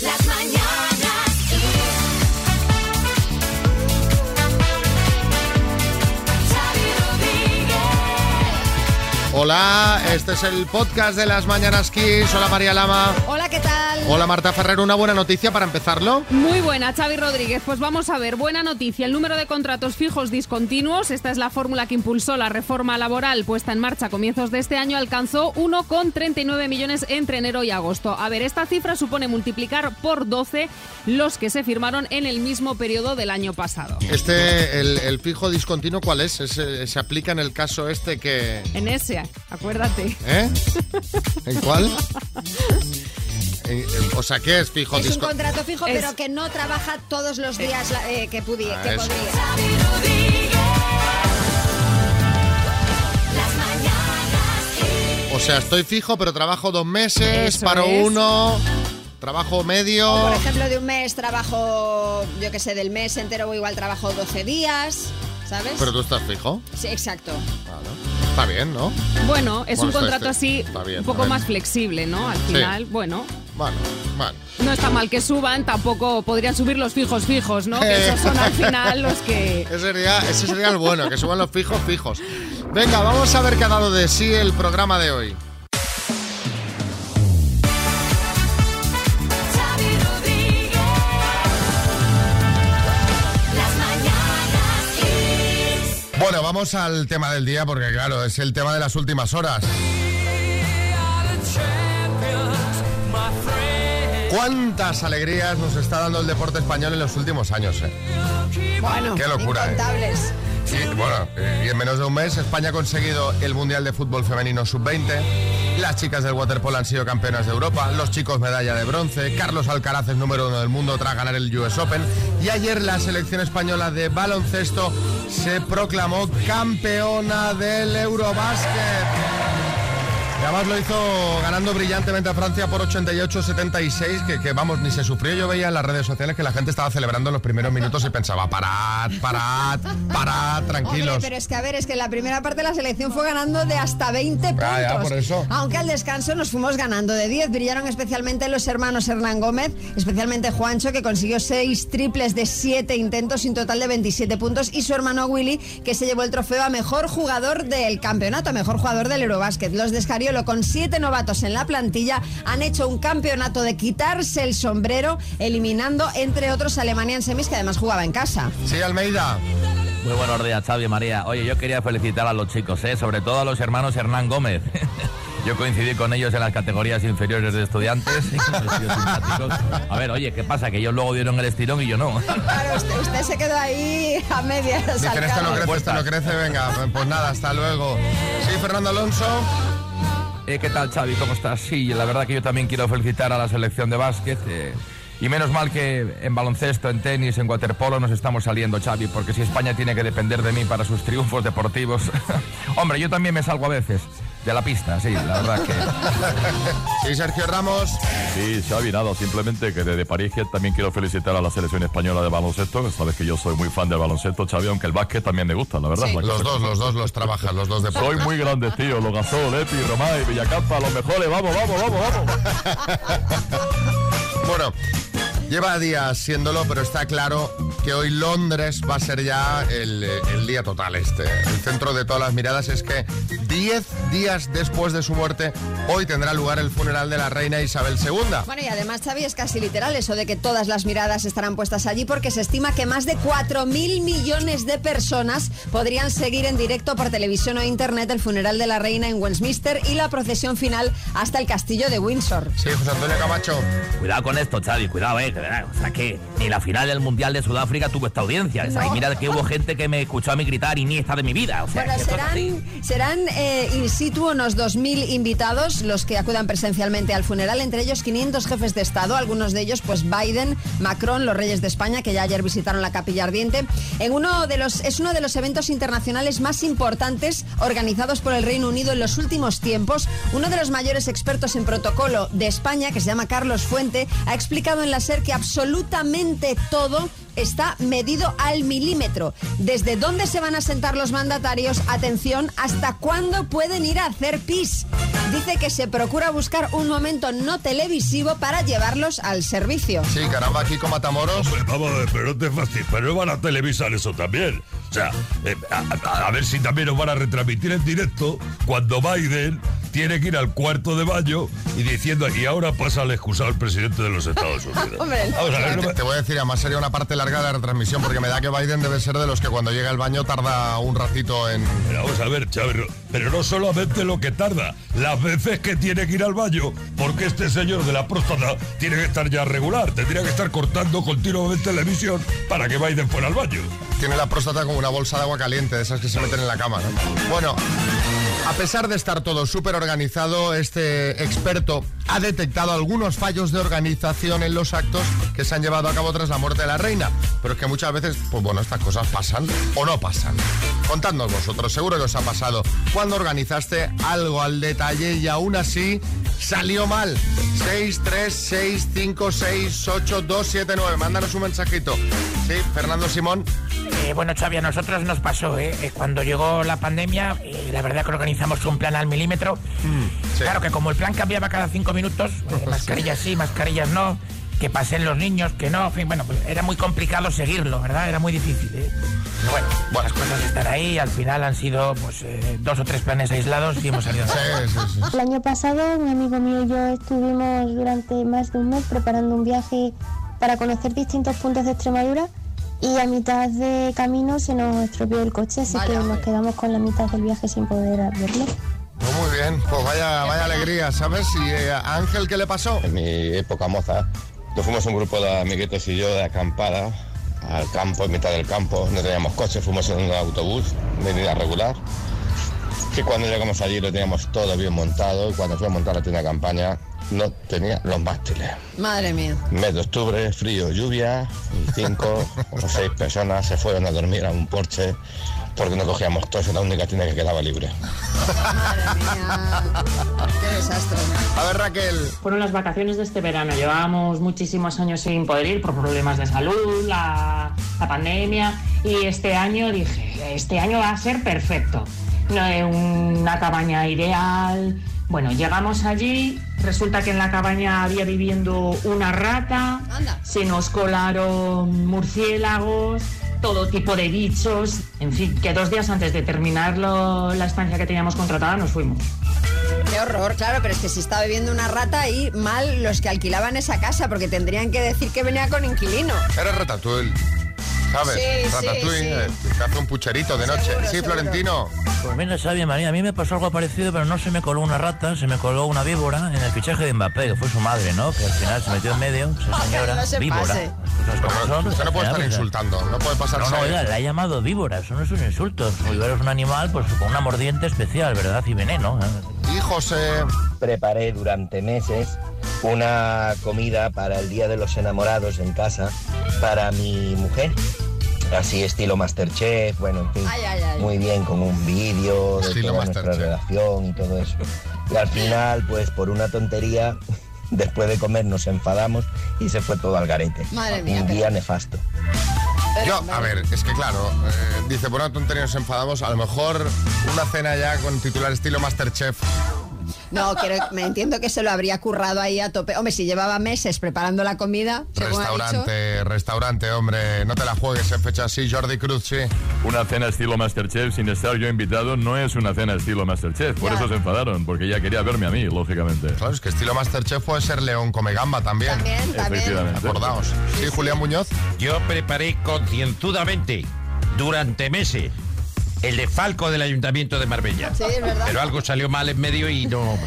Las mañanas Hola, este es el podcast de las Mañanas Kiss. Hola María Lama. Hola, ¿qué tal? Hola Marta Ferrer, una buena noticia para empezarlo. Muy buena, Xavi Rodríguez. Pues vamos a ver, buena noticia. El número de contratos fijos discontinuos, esta es la fórmula que impulsó la reforma laboral puesta en marcha a comienzos de este año, alcanzó 1,39 millones entre enero y agosto. A ver, esta cifra supone multiplicar por 12 los que se firmaron en el mismo periodo del año pasado. Este, el, el fijo discontinuo, ¿cuál es? Ese- se aplica en el caso este que... En ese, acuérdate. ¿Eh? ¿En cuál? En- en- o sea, ¿qué es fijo Es un contrato fijo, Es- pero que no trabaja todos los días eh, que, pudi- Ah, que podría. O sea, estoy fijo, pero trabajo dos meses, Eso paro es. uno, trabajo medio... Por ejemplo, de un mes trabajo, yo que sé, del mes entero igual trabajo 12 días, ¿sabes? Pero tú estás fijo. Sí, exacto. Claro. Está bien, ¿no? Bueno, es Bueno, un está- contrato está- así bien, un poco más flexible, ¿no? Al final, bueno, Bueno, bueno. no está mal que suban, tampoco podrían subir los fijos fijos, ¿no? Que esos son al final los que... Ese sería, ese sería el bueno, que suban los fijos fijos. Venga, vamos a ver qué ha dado de sí el programa de hoy. Vamos al tema del día porque claro, es el tema de las últimas horas. ¿Cuántas alegrías nos está dando el deporte español en los últimos años? eh? Bueno, Qué locura, ¿eh? incontables. Y, bueno, y en menos de un mes España ha conseguido el Mundial de Fútbol Femenino Sub-20, las chicas del waterpolo han sido campeonas de Europa, los chicos medalla de bronce, Carlos Alcaraz es número uno del mundo tras ganar el US Open y ayer la selección española de baloncesto se proclamó campeona del Eurobásquet. Y además lo hizo ganando brillantemente a Francia por 88-76, que, que vamos, ni se sufrió. Yo veía en las redes sociales que la gente estaba celebrando en los primeros minutos y pensaba, parad, parad, parad, Hombre, tranquilos. pero es que a ver, es que en la primera parte de la selección fue ganando de hasta 20 puntos. Ah, ya, por eso. Aunque al descanso nos fuimos ganando de 10. Brillaron especialmente los hermanos Hernán Gómez, especialmente Juancho, que consiguió 6 triples de 7 intentos sin total de 27 puntos, y su hermano Willy, que se llevó el trofeo a mejor jugador del campeonato, a mejor jugador del Eurobásquet. Los de Escariolo, con 7 novatos en la plantilla, han hecho un campeonato de quitarse el sombrero, eliminando, entre otros, a Alemania en semis, que además jugaba en casa. Sí, Almeida. Muy buenos días, Xavi y María. Oye, yo quería felicitar a los chicos, ¿eh? sobre todo a los hermanos Hernán Gómez. Yo coincidí con ellos en las categorías inferiores de estudiantes. A ver, oye, ¿qué pasa? Que ellos luego dieron el estirón y yo no. Claro, usted, usted se quedó ahí a medias. Dicen, esto no crece, esto no crece, venga, pues nada, hasta luego. Sí, Fernando Alonso. Eh, ¿Qué tal, Xavi? ¿Cómo estás? Sí, la verdad que yo también quiero felicitar a la selección de básquet. eh, y menos mal que en baloncesto, en tenis, en waterpolo nos estamos saliendo, Xavi, porque si España tiene que depender de mí para sus triunfos deportivos... Hombre, yo también me salgo a veces de la pista, sí, la verdad que... Sí, Sergio Ramos. Sí, Xavi, nada, simplemente que desde París que también quiero felicitar a la selección española de baloncesto, que sabes que yo soy muy fan del baloncesto, Xavi, aunque el básquet también me gusta, la verdad. Sí. La Los dos, los dos los trabajan, los dos de Soy muy grande, tío, los Gasol, Leti, Romay, Villacampa, los mejores, vamos, vamos, vamos, vamos. Bueno, lleva días siéndolo, pero está claro que hoy Londres va a ser ya el, el día total este. El centro de todas las miradas es que 10 días después de su muerte, hoy tendrá lugar el funeral de la reina Isabel II. Bueno, y además, Xavi, es casi literal eso de que todas las miradas estarán puestas allí porque se estima que más de 4.000 millones de personas podrían seguir en directo por televisión o internet el funeral de la reina en Westminster y la procesión final hasta el castillo de Windsor. Sí, José Antonio Camacho. Cuidado con esto, Xavi, cuidado, eh. Que verás, O sea, que ni la final del Mundial de Sudáfrica tuvo esta audiencia. O sea, y mira que hubo gente que me escuchó a mí gritar Iniesta de mi vida. O sea, Bueno, serán, serán eh, in situ unos 2.000 invitados los que acudan presencialmente al funeral, entre ellos 500 jefes de Estado, algunos de ellos pues Biden, Macron, los reyes de España, que ya ayer visitaron la capilla ardiente. En uno de los, es uno de los eventos internacionales más importantes organizados por el Reino Unido en los últimos tiempos. Uno de los mayores expertos en protocolo de España, que se llama Carlos Fuente, ha explicado en la SER que absolutamente todo está medido al milímetro. Desde dónde se van a sentar los mandatarios, atención, hasta cuándo pueden ir a hacer pis. Dice que se procura buscar un momento no televisivo para llevarlos al servicio. Sí, caramba, aquí con Matamoros. Hombre, vamos a ver, pero no te fastidies, pero no van a televisar eso también. O sea, eh, a, a- ver si también nos van a retransmitir en directo cuando Biden tiene que ir al cuarto de baño y diciendo, y ahora pasa al excusado el presidente de los Estados Unidos. Hombre, no. Vamos a ver, Te, te voy a decir, además sería una parte larga de la retransmisión porque me da que Biden debe ser de los que cuando llega al baño tarda un ratito en... Pero vamos a ver, Chávez, no- pero no solamente lo que tarda, las veces que tiene que ir al baño, porque este señor de la próstata tiene que estar ya regular, tendría que estar cortando continuamente la emisión para que Biden fuera al baño. Tiene la próstata como una bolsa de agua caliente, de esas que se meten en la cama. ¿no? Bueno, a pesar de estar todo súper organizado, este experto ha detectado algunos fallos de organización en los actos que se han llevado a cabo tras la muerte de la reina. Pero es que muchas veces, pues bueno, estas cosas pasan o no pasan. Contadnos vosotros, seguro que os ha pasado. Cuando organizaste algo al detalle y aún así salió mal. 6, 3, 6, 5, 6, 8, 2, 7, 9. Mándanos un mensajito. Sí, Fernando Simón. Eh, bueno, Xavi, a nosotros nos pasó, ¿eh? Eh, Cuando llegó la pandemia, eh, la verdad que organizamos un plan al milímetro. sí. Claro que como el plan cambiaba cada cinco minutos, eh, mascarillas sí, mascarillas no, que pasen los niños, que no, en fin, bueno, pues era muy complicado seguirlo, ¿verdad? Era muy difícil. ¿eh? Pero bueno, las cosas están ahí, al final han sido pues eh, dos o tres planes aislados y hemos salido. Sí, sí, sí. El año pasado mi amigo mío y yo estuvimos durante más de un mes preparando un viaje para conocer distintos puntos de Extremadura y a mitad de camino se nos estropeó el coche, así Vaya, que nos quedamos con la mitad del viaje sin poder verlo. Pues muy bien, pues vaya, vaya alegría, ¿sabes? ¿Y eh, a Ángel qué le pasó? En mi época moza, nos fuimos un grupo de amiguitos y yo de acampada al campo, en mitad del campo. No teníamos coche, fuimos en un autobús de unidad regular. Que cuando llegamos allí lo teníamos todo bien montado y cuando fui a montar la tienda de campaña no tenía los mástiles. Madre mía. Mes de octubre, frío, lluvia, y cinco o seis personas se fueron a dormir a un porche porque no cogíamos todos, era la única tienda que quedaba libre. Madre mía. Qué desastre. A ver, Raquel. Fueron las vacaciones de este verano. Llevábamos muchísimos años sin poder ir por problemas de salud, la, la pandemia. Y este año dije, este año va a ser perfecto. No, una cabaña ideal. Bueno, llegamos allí. Resulta que en la cabaña había viviendo una rata. Anda. Se nos colaron murciélagos, todo tipo de bichos. En fin, que dos días antes de terminar lo- la estancia que teníamos contratada nos fuimos. Qué horror, claro, pero es que si está bebiendo una rata y mal los que alquilaban esa casa, porque tendrían que decir que venía con inquilino. Eres Ratatouille. ¿Sabes? Sí, Ratatouille, sí. eh, hace un pucherito de noche. Seguro, sí, seguro. Florentino. Pues mira, Xavi, María, a mí me pasó algo parecido, pero no se me coló una rata, se me coló una víbora en el fichaje de Mbappé, que fue su madre, ¿no? Que al final se metió en medio, esa señora, no se víbora. son, Usted no puede estar pues, insultando, no puede pasarse. No, no, oiga, la ha llamado víbora, eso no es un insulto. Víbora es un animal pues con una mordiente especial, ¿verdad? Y veneno. ¿eh? Y José. preparé durante meses una comida para el Día de los Enamorados en casa para mi mujer. Así estilo Masterchef, bueno, en fin, Ay, ay, ay. muy bien con un vídeo de Estilo toda nuestra relación y todo eso. Y al final, pues por una tontería, después de comer nos enfadamos y se fue todo al garete. Madre mía, Un pero- día nefasto. Yo, a ver, es que claro, eh, dice, por una tontería nos enfadamos, a lo mejor una cena ya con titular estilo Masterchef. No, creo- me entiendo que se lo habría currado ahí a tope. Hombre, si llevaba meses preparando la comida, ha dicho. Restaurante, restaurante, hombre, no te la juegues en fecha así, Jordi Cruz, sí. Una cena estilo Masterchef sin estar yo invitado no es una cena estilo Masterchef. Por Ya. eso se enfadaron, porque ella quería verme a mí, lógicamente. Claro, es que estilo Masterchef puede ser León come gamba también. También, también. Efectivamente. Acordaos. Sí, Julián Muñoz. Yo preparé concienzudamente durante meses el de Falco del Ayuntamiento de Marbella. Sí, es verdad. Pero algo salió mal en medio y no.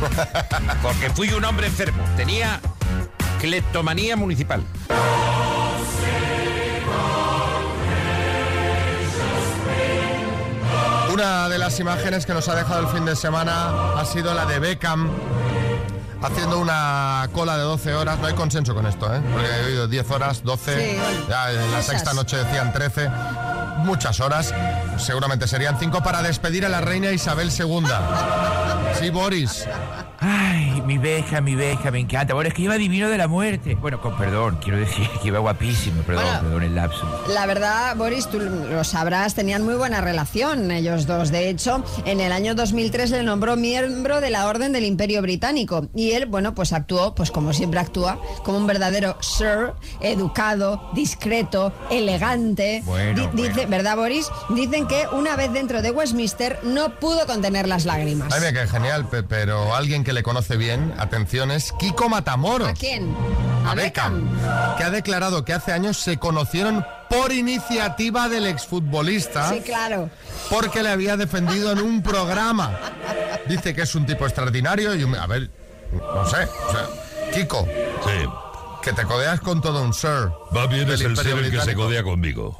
Porque fui un hombre enfermo. Tenía cleptomanía municipal. Una de las imágenes que nos ha dejado el fin de semana ha sido la de Beckham haciendo una cola de 12 horas. No hay consenso con esto, ¿eh? Porque he oído 10 horas, 12, Sí, bueno, ya en la esas. sexta noche decían 13. Muchas horas, seguramente serían 5 para despedir a la reina Isabel II. Sí, Boris. Ay, mi beja, mi beja, me encanta. Bueno, es que iba divino de la muerte. Bueno, con perdón, quiero decir que iba guapísimo. Perdón, Bueno. perdón el lapso. La verdad, Boris, tú lo sabrás, tenían muy buena relación ellos dos. De hecho, en el año 2003 le nombró miembro de la Orden del Imperio Británico. Y él, bueno, pues actuó, pues como siempre actúa, como un verdadero sir, educado, discreto, elegante. Bueno, Di- dice, ¿Verdad, Boris? Dicen que una vez dentro de Westminster no pudo contener las lágrimas. Ay, mira, que genial, pe- pero alguien que le conoce bien, atención, es Kiko Matamoros. ¿A quién? A Beckham, que ha declarado que hace años se conocieron por iniciativa del exfutbolista Sí, claro. porque le había defendido en un programa. Dice que es un tipo extraordinario y, un- a ver, no sé, o sea, Kiko, Sí. que te codeas con todo un sir. Va bien es el ser el que se codea conmigo.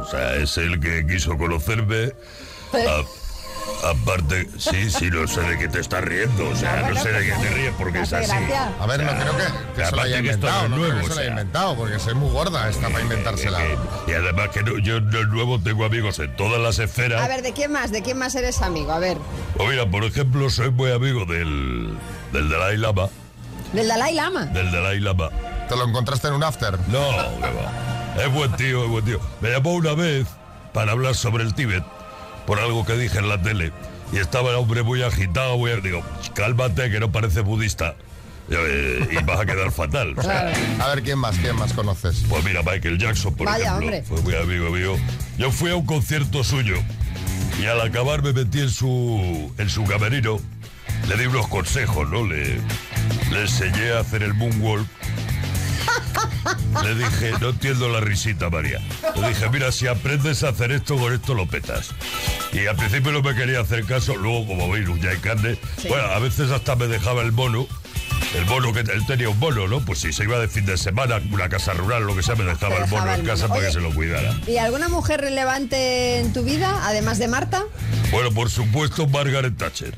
O sea, es el que quiso conocerme. A- aparte, sí, sí, no sé de qué te estás riendo. O sea, no sé de qué te ríes porque es así. A ver, no creo que, que se lo haya inventado, no creo nuevo, que se lo haya inventado, porque es muy gorda esta para inventársela. Eh, Y además que no- yo de nuevo tengo amigos en todas las esferas. A ver, ¿de quién más? ¿De quién más eres amigo? A ver, O mira, por ejemplo, soy muy amigo del, del Dalai Lama. del Dalai Lama. Del Dalai Lama. ¿Te lo encontraste en un after? No, que va. Es buen tío, es buen tío. Me llamó una vez para hablar sobre el Tíbet, por algo que dije en la tele. Y estaba el hombre muy agitado, muy... Digo, cálmate, que no parece budista. Eh, Y vas a quedar fatal. o sea. A ver, ¿quién más? ¿Quién más conoces? Pues mira, Michael Jackson, por Vaya, ejemplo, hombre. fue muy amigo mío. Yo fui a un concierto suyo y al acabar me metí en su, en su camerino. Le di unos consejos, ¿no? Le, le enseñé a hacer el moonwalk. Le dije, no entiendo la risita, María. Le dije, mira, si aprendes a hacer esto, con esto lo petas. Y al principio no me quería hacer caso, luego, como veis, ya hay carne. Bueno, a veces hasta me dejaba el mono. El bono que él tenía un bono, ¿no? Pues si se iba de fin de semana, una casa rural, lo que sea, me dejaba el bono en casa bono. para que se lo cuidara. ¿Y alguna mujer relevante en tu vida, además de Marta? Bueno, por supuesto, Margaret Thatcher.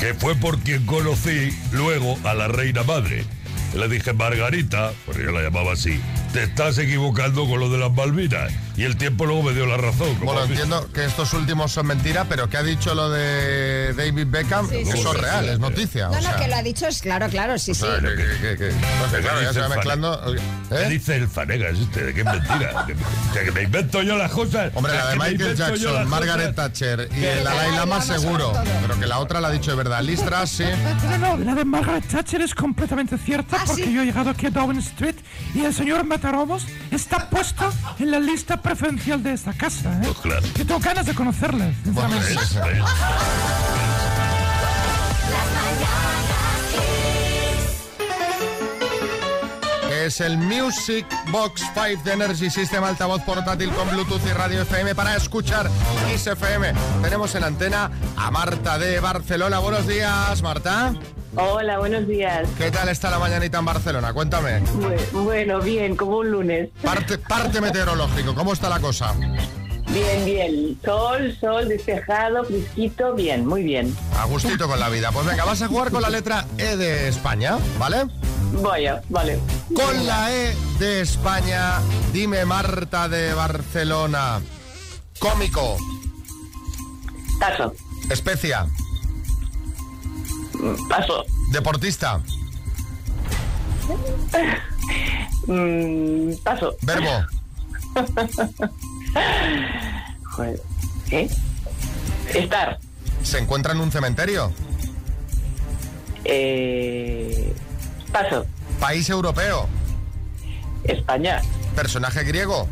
Que fue por quien conocí luego a la reina madre. Le dije, Margarita, porque yo la llamaba así, te estás equivocando con lo de las Malvinas. Y el tiempo luego me dio la razón. Bueno, entiendo que estos últimos son mentira, pero que ha dicho lo de David Beckham, Sí, sí, eso sí, es real, sí. es noticia. No, o no, que lo ha dicho, es claro, claro, sí, sí. o sea, que- que- que- pues que claro, ya se va mezclando. ¿Qué ¿eh? dice el Fanegas este? ¿De qué es mentira? que, me invento yo las cosas. Hombre, la de me Michael Jackson, Margaret. Thatcher y el Dalai Lama Lama seguro, pero que la otra la ha dicho de verdad. Listra, sí. No, no, la de Margaret Thatcher es completamente cierta ¿Ah, porque sí? yo he llegado aquí a Downing Street y el señor Matarobos está puesto en la lista preferencial de esta casa. ¿eh? Pues claro. Yo tengo ganas de conocerle, Bueno, sinceramente. es- Es el Music Box 5 de Energy System altavoz portátil con Bluetooth y radio FM para escuchar Kiss FM. Tenemos en antena a Marta de Barcelona. Buenos días, Marta. Hola, buenos días. ¿Qué tal está la mañanita en Barcelona? Cuéntame. Bu- Bueno, bien, como un lunes. Parte, parte meteorológico, ¿cómo está la cosa? Bien, bien. Sol, sol, despejado, fresquito, bien, muy bien. A gustito con la vida. Pues venga, vas a jugar con la letra E de España, ¿vale? Vaya, vale. Con la E de España, dime Marta de Barcelona. Cómico, Paso, especia, paso. deportista, Mm, paso. verbo, Joder. ¿Qué? Estar. se encuentra en un cementerio, Eh, paso. país europeo, España. personaje griego,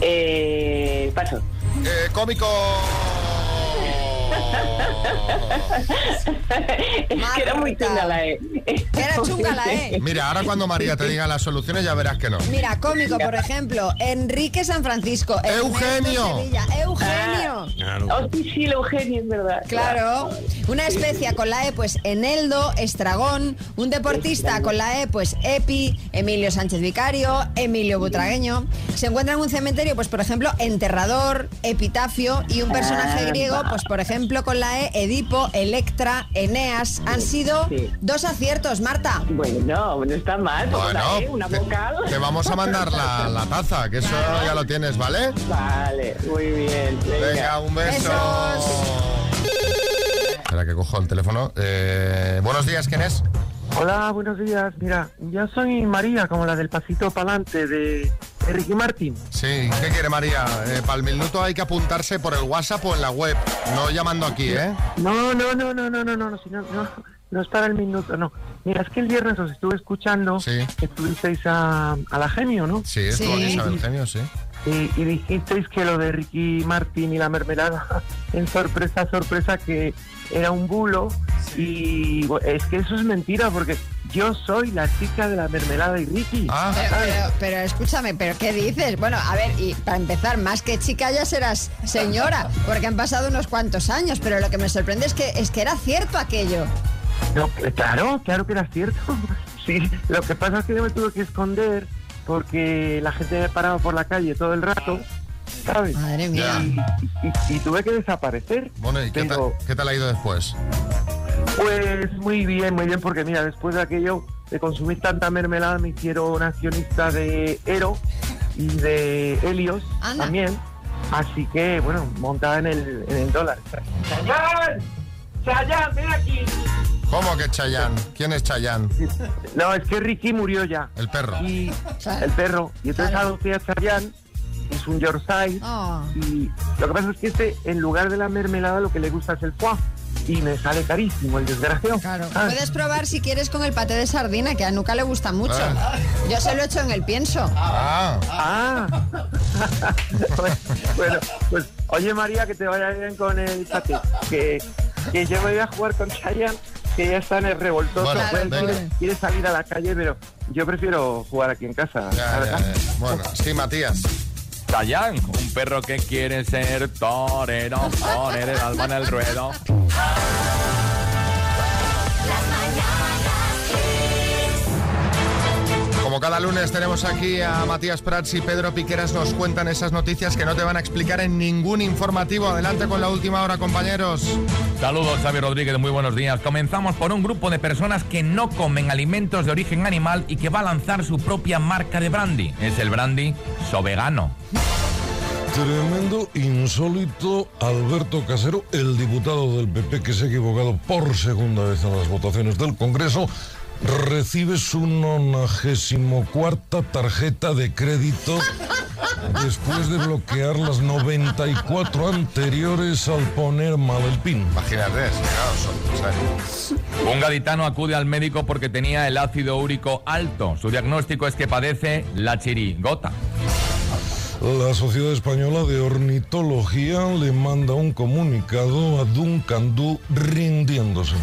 Eh, paso. eh, cómico. es que era muy chunga la E. Era chunga la E. Mira, ahora cuando María te diga las soluciones ya verás que no. Mira, cómico, por ejemplo, Enrique San Francisco. Eugenio. Sevilla, Eugenio. Claro. Oh, sí, sí, el Eugenio, es verdad. Claro, una especia con la E, pues Eneldo, Estragón, un deportista con la E, pues Epi, Emilio Sánchez Vicario, Emilio Butragueño. Se encuentra en un cementerio, pues por ejemplo, Enterrador, Epitafio y un personaje Ah, griego, pues por ejemplo con la Edipo, Electra, Eneas. Han sido Sí. dos aciertos, Marta. Bueno, no, está mal. porque Bueno, una vocal. te vamos a mandar la, la taza, que eso ya lo tienes, ¿vale? Vale, muy bien. Venga. Venga, un beso. Besos. Espera, que cojo el teléfono. Eh, buenos días, ¿quién es? Hola, buenos días. Mira, yo soy María, como la del pasito pa'lante de, de Ricky Martin. Sí, ¿qué quiere María? Eh, para el minuto hay que apuntarse por el WhatsApp o en la web, no llamando aquí, ¿eh? No, no, no, no, no, no, no, no, no, no, no es para el minuto, no. Mira, es que el viernes os estuve escuchando, estuvisteis a, a la genio, ¿no? Sí, estuvo en Isabel Genio, sí. Y, y dijisteis que lo de Ricky Martin y la mermelada, en sorpresa, sorpresa, que era un bulo. Y bueno, es que eso es mentira, porque yo soy la chica de la mermelada y Ricky. Ah. Pero, pero- pero escúchame, ¿pero qué dices? Bueno, a ver, y para empezar, más que chica ya serás señora, porque han pasado unos cuantos años, pero lo que me sorprende es que, es que era cierto aquello. No, eh, claro, claro que era cierto. Sí, lo que pasa es que yo me tuve que esconder porque la gente me paraba por la calle todo el rato, ¿sabes? Madre mía. Y, y- y tuve que desaparecer. Bueno, ¿y qué, Pero- tal, qué tal ha ido después? Pues muy bien, muy bien, porque mira, después de aquello de consumir tanta mermelada me hicieron accionista de Ero y de Helios Anda. también. Así que, bueno, montada en el, en el dólar. ¡Chayán! ¡Chayán, ven aquí! ¿Cómo que Chayán? ¿Quién es Chayán? No, es que Ricky murió ya. El perro. Y el perro. Y entonces adopté a Chayán, es un Yorkshire. Oh. Y lo que pasa es que este, en lugar de la mermelada, lo que le gusta es el foie. Y me sale carísimo, el desgraciado. Claro. ¿sabes? Puedes probar si quieres con el paté de sardina, que a Nuca le gusta mucho. Ah. Yo se lo echo en el pienso. Ah, Ah, bueno, pues oye María, que te vaya bien con el paté. Que, que yo me voy a jugar con Chayanne, que ya está en el revoltoso. Bueno, Pues, quiere, quiere salir a la calle, pero yo prefiero jugar aquí en casa. ya. Bueno, sí, Matías. Tallán, un perro que quiere ser torero, poner el alma en el ruedo. Como cada lunes tenemos aquí a Matías Prats y Pedro Piqueras nos cuentan esas noticias que no te van a explicar en ningún informativo. Adelante con la última hora, compañeros. Saludos, Xavi Rodríguez, muy buenos días. Comenzamos por un grupo de personas que no comen alimentos de origen animal y que va a lanzar su propia marca de brandy. Es el brandy Sovegano. Tremendo, insólito, Alberto Casero, el diputado del PP que se ha equivocado por segunda vez en las votaciones del Congreso, recibe su 94 tarjeta de crédito después de bloquear las 94 anteriores al poner mal el pin. Imagínate, claro, Un gaditano acude al médico porque tenía el ácido úrico alto. Su diagnóstico es que padece la chirigota. La Sociedad Española de Ornitología le manda un comunicado a Duncan Du rindiéndose.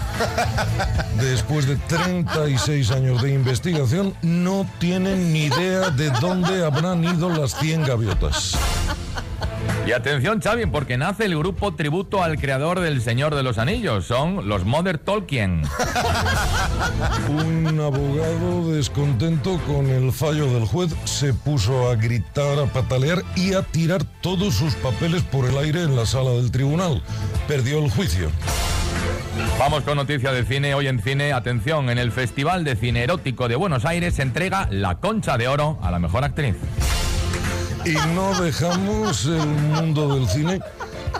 Después de 36 años de investigación, no tienen ni idea de dónde habrán ido las 100 gaviotas. Y atención, Xavi, porque nace el grupo tributo al creador del Señor de los Anillos. Son los Mother Tolkien. Un abogado descontento con el fallo del juez se puso a gritar, a patalear y a tirar todos sus papeles por el aire en la sala del tribunal. Perdió el juicio. Vamos con noticia de cine. Hoy en cine, atención, en el Festival de Cine Erótico de Buenos Aires se entrega la Concha de Oro a la mejor actriz. Y no dejamos el mundo del cine.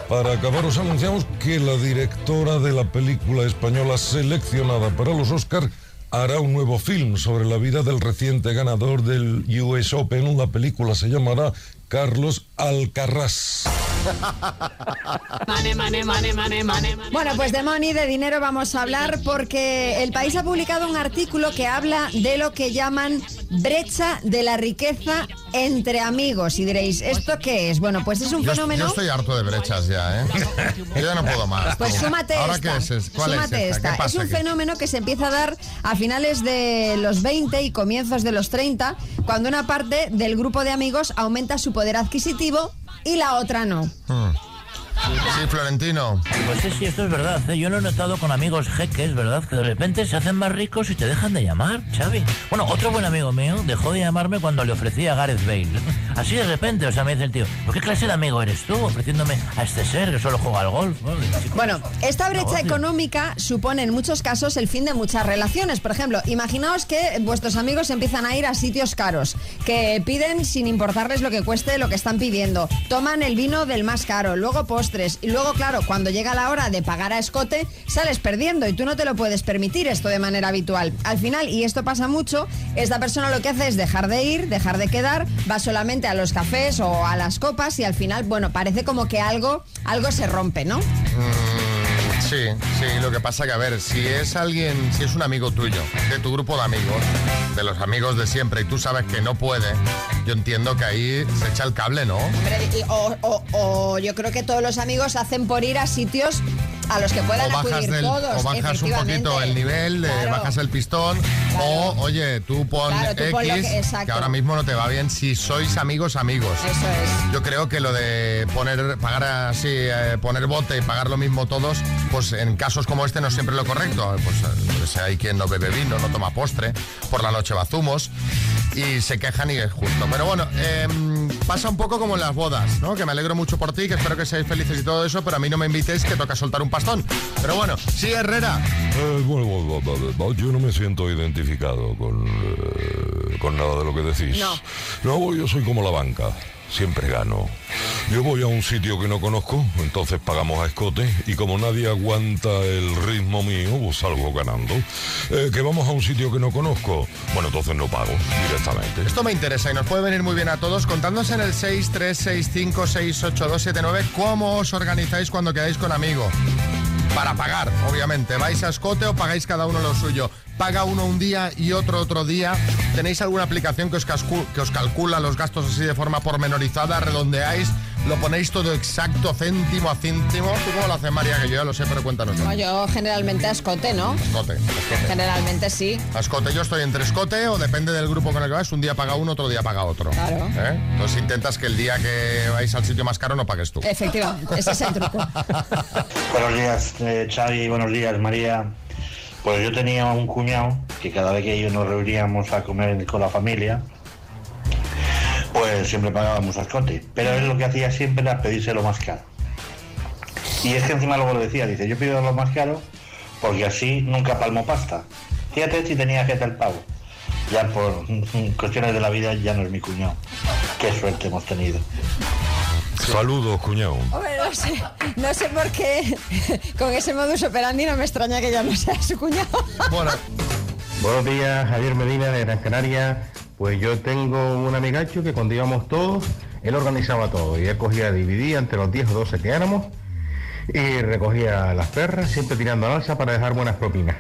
Para acabar, os anunciamos que la directora de la película española seleccionada para los Oscars hará un nuevo film sobre la vida del reciente ganador del US Open. La película se llamará Carlos Alcarrás. Mane, mane, mane, mane, mane. Bueno, pues de money, de dinero vamos a hablar porque el país ha publicado un artículo que habla de lo que llaman brecha de la riqueza entre amigos. Y diréis, ¿esto qué es? Bueno, pues es un Yo, fenómeno... yo estoy harto de brechas ya, ¿eh? Yo ya no puedo más. Pues súmate ¿Ahora esta. qué es? ¿Cuál súmate es esta? esta. ¿Qué Es un aquí? fenómeno que se empieza a dar a finales de los 20 y comienzos de los 30, cuando una parte del grupo de amigos aumenta su poder adquisitivo y la otra no. Hmm. Sí, Florentino. Pues sí, sí, esto es verdad. ¿eh? Yo lo he notado con amigos jeques, ¿verdad? Que de repente se hacen más ricos y te dejan de llamar, Xavi. Bueno, otro buen amigo mío dejó de llamarme cuando le ofrecía a Gareth Bale. Así de repente, o sea, me dice el tío, ¿por qué clase de amigo eres tú ofreciéndome a este ser que solo juega al golf? Bueno, digo, "Chico, Bueno, esta brecha negocio". económica supone en muchos casos el fin de muchas relaciones. Por ejemplo, imaginaos que vuestros amigos empiezan a ir a sitios caros, que piden sin importarles lo que cueste lo que están pidiendo. Toman el vino del más caro, luego postres, Y luego, claro, cuando llega la hora de pagar a escote, sales perdiendo y tú no te lo puedes permitir esto de manera habitual. Al final, y esto pasa mucho, esta persona lo que hace es dejar de ir, dejar de quedar, va solamente a los cafés o a las copas y al final, bueno, parece como que algo, algo se rompe, ¿no? Sí, sí, lo que pasa que, a ver, si es alguien, si es un amigo tuyo, de tu grupo de amigos, de los amigos de siempre, y tú sabes que no puede, yo entiendo que ahí se echa el cable, ¿no? O- o yo creo que todos los amigos hacen por ir a sitios a los que puedan o bajas, acudir del- todos. o bajas un poquito el nivel, eh, Claro. bajas el pistón, o oye, tú pon Claro, tú X, pon que- ahora mismo no te va bien si sois amigos, amigos. Eso es. Yo creo que lo de poner, pagar así, eh, poner bote y pagar lo mismo todos, pues en casos como este no es siempre lo correcto. Pues eh, sé, hay quien no bebe vino, no toma postre, por la noche va zumos y se quejan y es justo. Pero bueno, em, pasa un poco como en las bodas, ¿no? Que me alegro mucho por ti, que espero que seáis felices y todo eso, pero a mí no me invitéis que toca soltar un pastón. Pero bueno, sí, Herrera. Eh, bueno, bueno, bueno, bueno, yo no me siento identificado con, eh, con nada de lo que decís. No. No, yo soy como la banca. Siempre gano. Yo voy a un sitio que no conozco, entonces pagamos a escote y como nadie aguanta el ritmo mío, pues salgo ganando. Eh, que vamos a un sitio que no conozco, bueno, entonces no pago directamente. Esto me interesa y nos puede venir muy bien a todos contándose en el 636568279 cómo os organizáis cuando quedáis con amigos. Para pagar, obviamente. ¿Vais a escote o pagáis cada uno lo suyo? ¿Paga uno un día y otro otro día? ¿Tenéis alguna aplicación que os, que os calcula los gastos así de forma pormenorizada? ¿Redondeáis? ¿Lo ponéis todo exacto, céntimo a céntimo? ¿Tú cómo lo haces, María? Que yo ya lo sé, pero cuéntanos. No, yo generalmente a escote, ¿no? Escote, escote. Generalmente sí. A escote, yo estoy entre escote o depende del grupo con el que vas, un día paga uno, otro día paga otro. Claro. ¿Eh? Entonces intentas que el día que vais al sitio más caro no pagues tú. Efectivamente, ese es el truco. Buenos días, eh, Xavi, buenos días, María. Pues yo tenía un cuñado que cada vez que ellos nos reuníamos a comer con la familia, pues siempre pagábamos a escote. Pero él lo que hacía siempre era pedirse lo más caro. Y es que encima luego lo decía, dice, yo pido lo más caro porque así nunca palmo pasta. Fíjate si tenía que el pago. Ya por cuestiones de la vida ya no es mi cuñado. Qué suerte hemos tenido. Saludos, cuñado. Hombre, no sé, no sé por qué con ese modus operandi no me extraña que ya no sea su cuñado. Bueno, Buenos días, Javier Medina de Gran Canaria. Pues yo tengo un amigacho que cuando íbamos todos, él organizaba todo y él cogía, dividía entre los 10 o 12 que éramos y recogía las perras, siempre tirando al alza para dejar buenas propinas.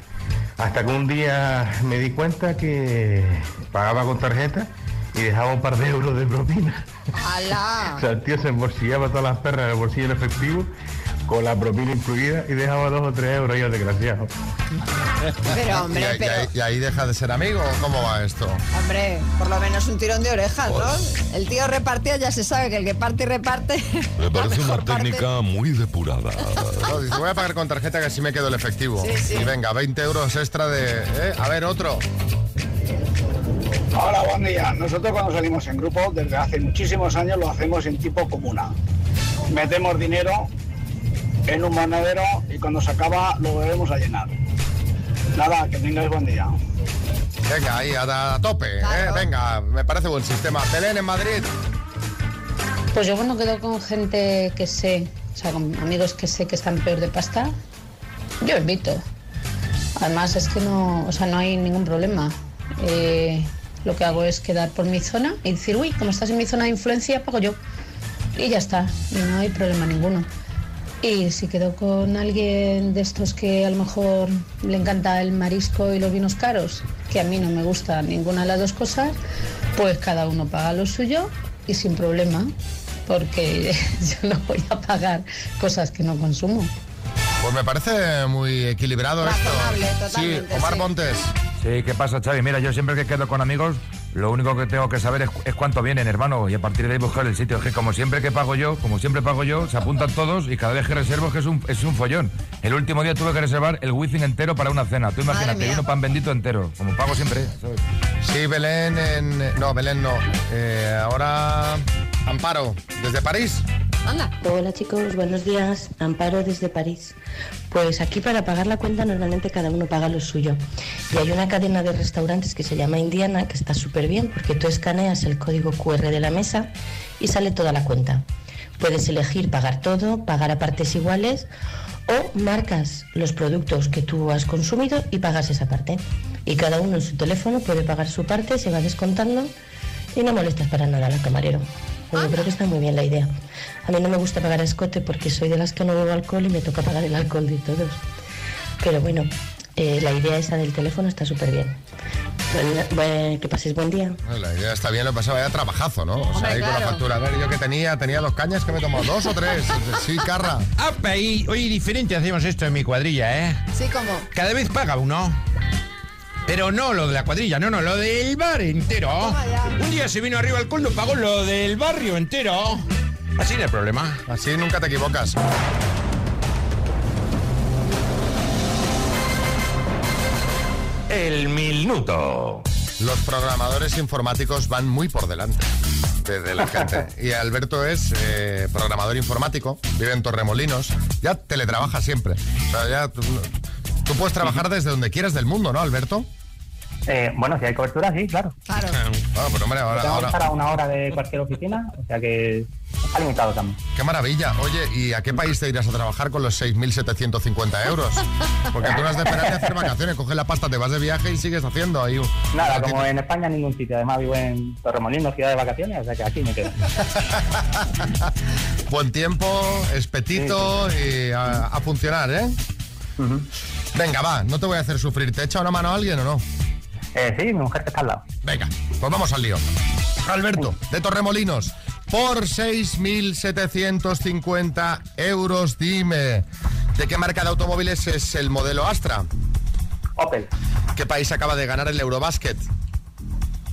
Hasta que un día me di cuenta que pagaba con tarjeta y dejaba un par de euros de propina. ¡Hala! O sea, el tío se embolsillaba todas las perras en el bolsillo en efectivo, con la propina incluida, y dejaba dos o tres euros y el desgraciado. Pero, hombre, ¿Y, ahí- y pero- ahí, y ahí deja de ser amigo? ¿o ¿Cómo va esto? Hombre, por lo menos un tirón de orejas, ¿no? El tío repartía, ya se sabe que el que parte y reparte. Me parece una parte. técnica muy depurada. No, dice, voy a pagar con tarjeta que así me quedo el efectivo. Sí, sí. Y venga, 20 euros extra de... ¿eh? A ver, otro. Hola, buen día. Nosotros cuando salimos en grupo, desde hace muchísimos años, lo hacemos en tipo comuna. Metemos dinero en un monedero y cuando se acaba lo volvemos a llenar. Nada, que tengáis buen día. Venga, ahí, a, a tope. ¿eh? Venga, me parece buen sistema. Belén, en Madrid. Pues yo cuando quedo con gente que sé, o sea, con amigos que sé que están peor de pasta, yo invito. Además es que no, o sea, no hay ningún problema. Eh, lo que hago es quedar por mi zona y decir, uy, como estás en mi zona de influencia, pago yo. Y ya está, y no hay problema ninguno. Y si quedo con alguien de estos que a lo mejor le encanta el marisco y los vinos caros, que a mí no me gusta ninguna de las dos cosas, pues cada uno paga lo suyo y sin problema, porque yo no voy a pagar cosas que no consumo. Pues me parece muy equilibrado Razonable, esto. totalmente, sí, Omar sí. Montes. Sí, ¿qué pasa, Xavi? Mira, yo siempre que quedo con amigos, lo único que tengo que saber es, es cuánto vienen, hermano, y a partir de ahí buscar el sitio. Es que como siempre que pago yo, como siempre pago yo, se apuntan todos y cada vez que reservo es que es un, es un follón. El último día tuve que reservar el wifi entero para una cena. Tú imagínate, vino pan bendito entero, como pago siempre, ¿sabes? Sí, Belén en... No, Belén no. Eh, ahora Amparo, desde París. Hola chicos, buenos días. Amparo desde París. Pues aquí para pagar la cuenta normalmente cada uno paga lo suyo. Y hay una cadena de restaurantes que se llama Indiana que está súper bien porque tú escaneas el código QR de la mesa y sale toda la cuenta. Puedes elegir pagar todo, pagar a partes iguales o marcas los productos que tú has consumido y pagas esa parte. Y cada uno en su teléfono puede pagar su parte, se va descontando y no molestas para nada al camarero. Yo creo que está muy bien la idea. A mí no me gusta pagar a escote porque soy de las que no bebo alcohol y me toca pagar el alcohol de todos. Pero bueno, eh, la idea esa del teléfono está súper bien. Bueno, bueno, que paséis buen día. La idea está bien, lo pasaba ya trabajazo, ¿no? O sea, Hombre, ahí con la factura. A ver, yo que tenía, tenía dos cañas que me he tomado dos o tres. Sí, carra. Apa, y hoy diferente hacemos esto en mi cuadrilla, ¿eh? Sí, como. Cada vez paga uno. Pero no lo de la cuadrilla, no, no, lo del bar entero. Un día se vino arriba el coldo, pagó lo del barrio entero. Así no hay problema. Así nunca te equivocas. El minuto. Los programadores informáticos van muy por delante de, de la gente. Y Alberto es eh, programador informático, vive en Torremolinos, ya teletrabaja siempre. O sea, ya tú, puedes trabajar desde donde quieras del mundo, ¿no, Alberto? Eh, bueno, si hay cobertura, sí, claro. Claro. Ah, pero hombre, ahora, ahora- estar a una hora de cualquier oficina, o sea que está limitado también. Qué maravilla. Oye, ¿y a qué país te irás a trabajar con los 6.750 euros? Porque tú no has de esperar ni hacer vacaciones, coges la pasta, te vas de viaje y sigues haciendo ahí un... Nada, como en España en ningún sitio. Además vivo en Torremolinos, ciudad de vacaciones, o sea que aquí me quedo. Buen tiempo, espetito y a, a funcionar, ¿eh? Venga, va, no te voy a hacer sufrir. ¿Te echa una mano a alguien o no? Eh, sí, mi mujer que está al lado. Venga, pues vamos al lío. Alberto, de Torremolinos, por 6.750 euros, dime, ¿de qué marca de automóviles es el modelo Astra? Opel. ¿Qué país acaba de ganar el Eurobasket?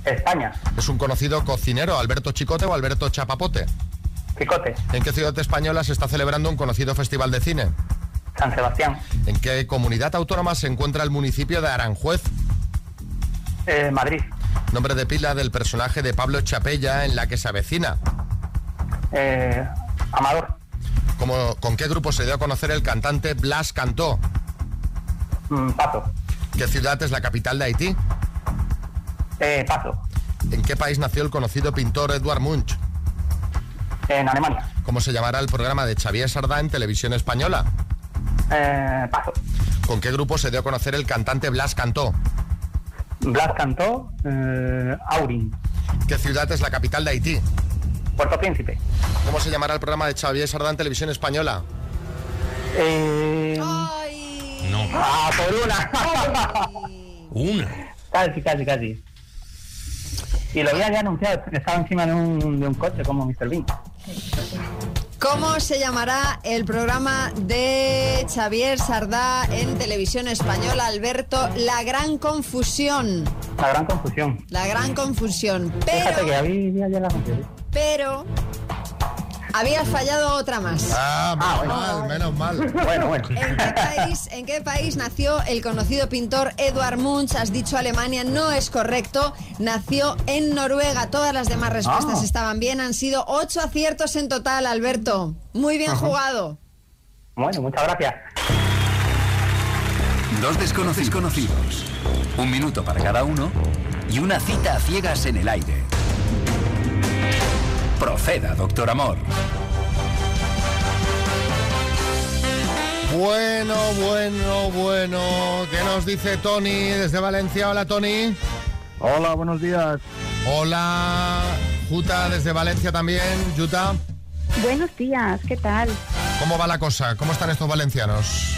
España. ¿Es un conocido cocinero, Alberto Chicote o Alberto Chapapote? Chicote. ¿En qué ciudad española se está celebrando un conocido festival de cine? San Sebastián. ¿En qué comunidad autónoma se encuentra el municipio de Aranjuez? Eh, Madrid. Nombre de pila del personaje de Pablo Chapella en la que se avecina. Eh, Amador. ¿Con qué grupo se dio a conocer el cantante Blas Cantó? Mm, Paso. ¿Qué ciudad es la capital de Haití? Eh, Paso. ¿En qué país nació el conocido pintor Edward Munch? En Alemania. ¿Cómo se llamará el programa de Xavier Sardá en televisión española? Eh, paso. ¿Con qué grupo se dio a conocer el cantante Blas Cantó? Blas cantó eh, Aurin. ¿Qué ciudad es la capital de Haití? Puerto Príncipe. ¿Cómo se llamará el programa de Xavier Sardá en televisión española? Eh, No. ah, por una. Una. Casi, casi, casi. Y lo había ya anunciado, estaba encima de un, de un coche como Mr. Bean. ¿Cómo se llamará el programa de Xavier Sardá en televisión española, Alberto? La gran confusión. La gran confusión. La gran confusión. Fíjate Pero, que había ya la confusión. pero, habías fallado otra más. Ah, menos mal, menos mal. Bueno, bueno. ¿En qué, país, ¿En qué país nació el conocido pintor Edward Munch? Has dicho Alemania, no es correcto. Nació en Noruega. Todas las demás respuestas Ah. estaban bien. Han sido ocho aciertos en total, Alberto. Muy bien Ajá. jugado. Bueno, muchas gracias. Dos desconocidos conocidos. Un minuto para cada uno y una cita a ciegas en el aire. Proceda, doctor Amor. Bueno, bueno, bueno. ¿Qué nos dice Tony desde Valencia? Hola, Tony. Hola, buenos días. Hola, Juta desde Valencia también. Juta, Buenos días, ¿qué tal? ¿cómo va la cosa? ¿Cómo están estos valencianos?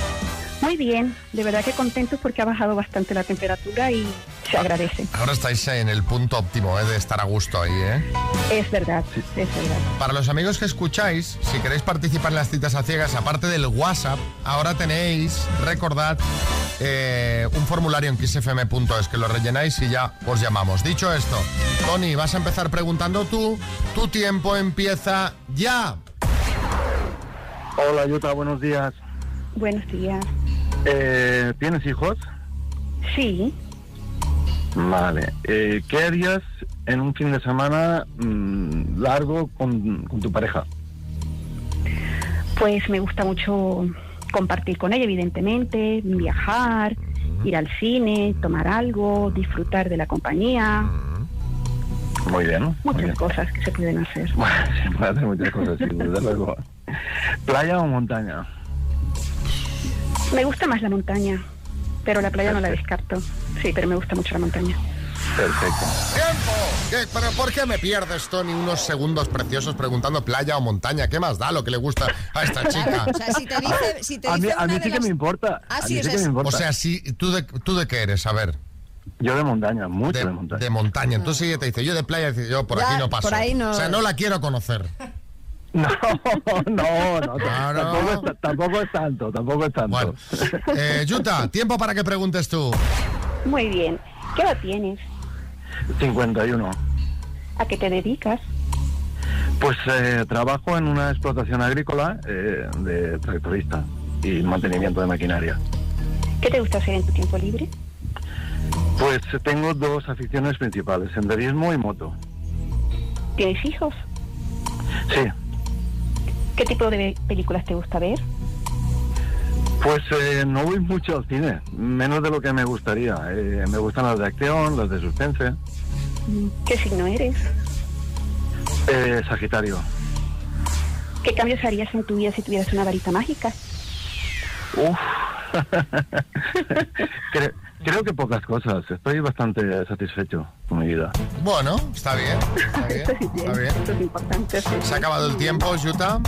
Muy bien, de verdad que contentos porque ha bajado bastante la temperatura y se agradece. Ahora estáis en el punto óptimo ¿eh? de estar a gusto ahí, ¿eh? Es verdad, es verdad. Para los amigos que escucháis, si queréis participar en las citas a ciegas, aparte del WhatsApp, ahora tenéis, recordad, eh, un formulario en kissfm.es que lo rellenáis y ya os llamamos. Dicho esto, Tony, vas a empezar preguntando tú. Tu tiempo empieza ya. Hola, Yuta, buenos días. Buenos días. Eh, ¿Tienes hijos? Sí, Vale. Eh, ¿Qué harías en un fin de semana mm, largo con, con tu pareja? pues me gusta mucho compartir con ella, evidentemente, viajar, ir al cine, tomar algo, disfrutar de la compañía. Muy bien. muy Muchas bien. cosas que se pueden hacer. Bueno, se puede hacer muchas cosas, sí, desde luego. ¿Playa o montaña? Me gusta más la montaña, pero la playa no la descarto. Sí, pero me gusta mucho la montaña. Perfecto. ¡Tiempo! ¿Qué- ¿Pero por qué me pierdes, Tony, unos segundos preciosos preguntando playa o montaña? ¿Qué más da lo que le gusta a esta chica? O sea, si te dice, si te A mí, a sí que me importa. Ah, a sí, que me importa. O sea, sí, ¿tú de, ¿tú de qué eres? A ver. Yo de montaña, mucho de, montaña. De montaña. Entonces ella te dice, yo de playa, yo por Ya, aquí no paso. por ahí no. O sea, no la quiero conocer. No, no, no. Claro. Tampoco, es, tampoco es tanto, tampoco es tanto. Bueno. Eh, Yuta, tiempo para que preguntes tú. Muy bien. ¿Qué edad tienes? 51. ¿A qué te dedicas? Pues eh, trabajo en una explotación agrícola eh, de tractorista y mantenimiento de maquinaria. ¿Qué te gusta hacer en tu tiempo libre? Pues tengo dos aficiones principales, senderismo y moto. ¿Tienes hijos? Sí, ¿Qué tipo de películas te gusta ver? pues eh, no voy mucho al cine, menos de lo que me gustaría. Eh, me gustan las de acción, las de suspense. ¿Qué signo eres? Eh, Sagitario. ¿Qué cambios harías en tu vida si tuvieras una varita mágica? Uf. Cre- creo que pocas cosas. Estoy bastante satisfecho con mi vida. Bueno, está bien. Está bien. Está bien. Esto es importante. sí. Se ha acabado el tiempo, Yuta.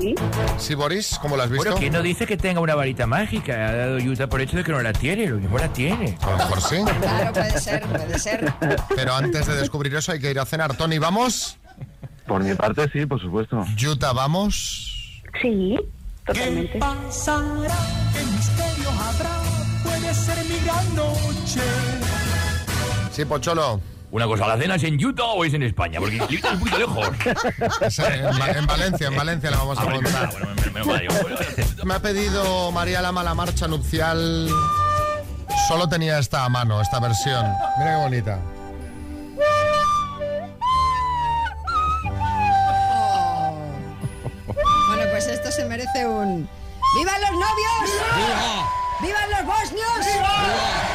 Sí. Sí, Boris, ¿cómo lo has visto? Bueno, ¿quién no dice que tenga una varita mágica? Ha dado Yuta por hecho de que no la tiene, lo mismo la tiene. A lo mejor sí. Claro, puede ser, puede ser. Pero antes de descubrir eso hay que ir a cenar. Tony, ¿vamos? Por mi parte, sí, por supuesto. Yuta, ¿vamos? Sí, totalmente. pasará? ¿Qué misterio Sí, Pocholo. Una cosa, ¿la cena es en Utah o es en España? Porque Utah es un poquito lejos. En, Va- en Valencia, en Valencia la vamos a bueno, digo, Me ha pedido María Lama la marcha nupcial. Solo tenía esta a mano, esta versión. Mira qué bonita. Bueno, pues esto se merece un... ¡Vivan los novios! ¡Vivan los bosnios!